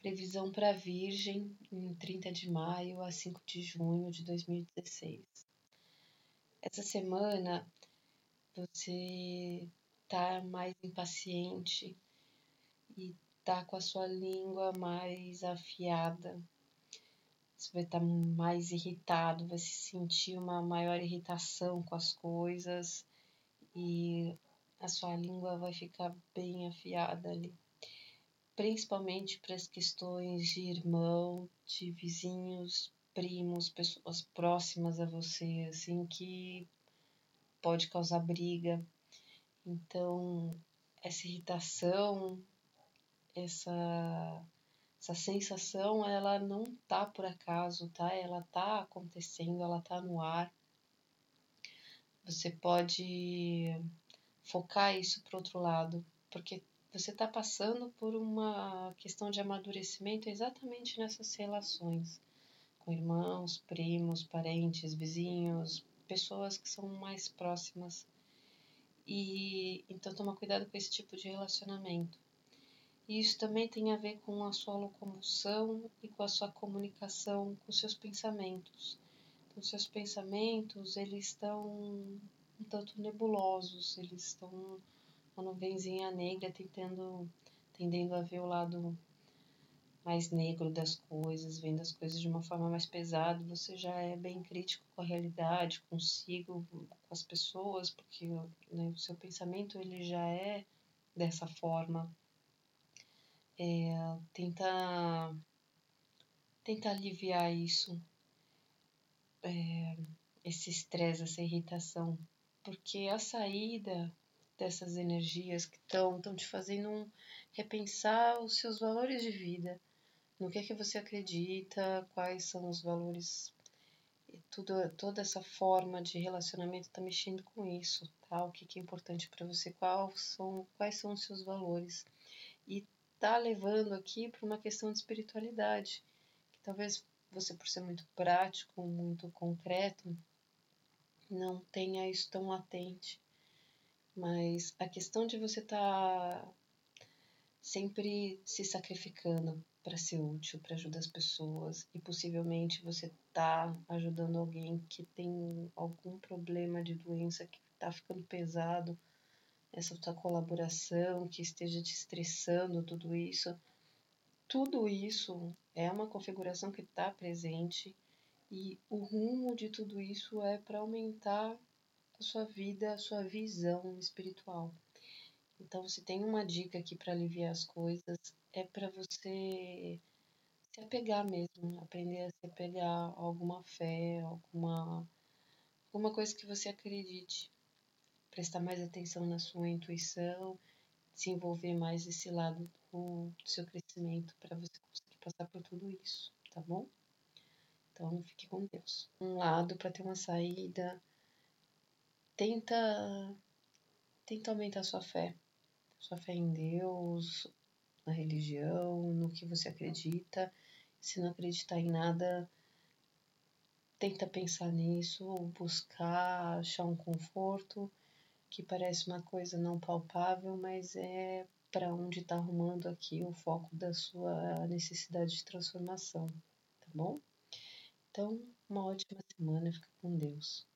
Previsão para Virgem em 30 de maio a 5 de junho de 2016. Essa semana você tá mais impaciente e tá com a sua língua mais afiada. Você vai estar tá mais irritado, vai se sentir uma maior irritação com as coisas e a sua língua vai ficar bem afiada ali principalmente para as questões de irmão, de vizinhos, primos, pessoas próximas a você, assim, que pode causar briga. Então, essa irritação, essa, essa sensação, ela não tá por acaso, tá? Ela tá acontecendo, ela tá no ar. Você pode focar isso para outro lado, porque você está passando por uma questão de amadurecimento exatamente nessas relações com irmãos, primos, parentes, vizinhos, pessoas que são mais próximas. E então toma cuidado com esse tipo de relacionamento. E isso também tem a ver com a sua locomoção e com a sua comunicação com seus pensamentos. Então, seus pensamentos, eles estão um tanto nebulosos, eles estão uma nuvenzinha negra tentando, tendendo a ver o lado mais negro das coisas, vendo as coisas de uma forma mais pesada, você já é bem crítico com a realidade, consigo, com as pessoas, porque né, o seu pensamento ele já é dessa forma. É, tenta, tenta aliviar isso, é, esse estresse, essa irritação, porque a saída dessas energias que estão estão te fazendo um, repensar os seus valores de vida, no que é que você acredita, quais são os valores tudo, toda essa forma de relacionamento está mexendo com isso, tá? O que, que é importante para você, quais são, quais são os seus valores. E tá levando aqui para uma questão de espiritualidade, que talvez você, por ser muito prático, muito concreto, não tenha isso tão latente. Mas a questão de você estar tá sempre se sacrificando para ser útil, para ajudar as pessoas e possivelmente você tá ajudando alguém que tem algum problema de doença que está ficando pesado, essa tua colaboração que esteja te estressando, tudo isso, tudo isso é uma configuração que está presente e o rumo de tudo isso é para aumentar a sua vida, a sua visão espiritual. Então, se tem uma dica aqui para aliviar as coisas, é para você se apegar mesmo, aprender a se apegar a alguma fé, alguma, alguma coisa que você acredite. Prestar mais atenção na sua intuição, desenvolver mais esse lado do, do seu crescimento para você conseguir passar por tudo isso, tá bom? Então, fique com Deus. Um lado para ter uma saída, tenta tenta aumentar sua fé. Sua fé em Deus, na religião, no que você acredita. Se não acreditar em nada, tenta pensar nisso, buscar achar um conforto que parece uma coisa não palpável, mas é para onde está arrumando aqui o foco da sua necessidade de transformação, tá bom? Então, uma ótima semana, fica com Deus.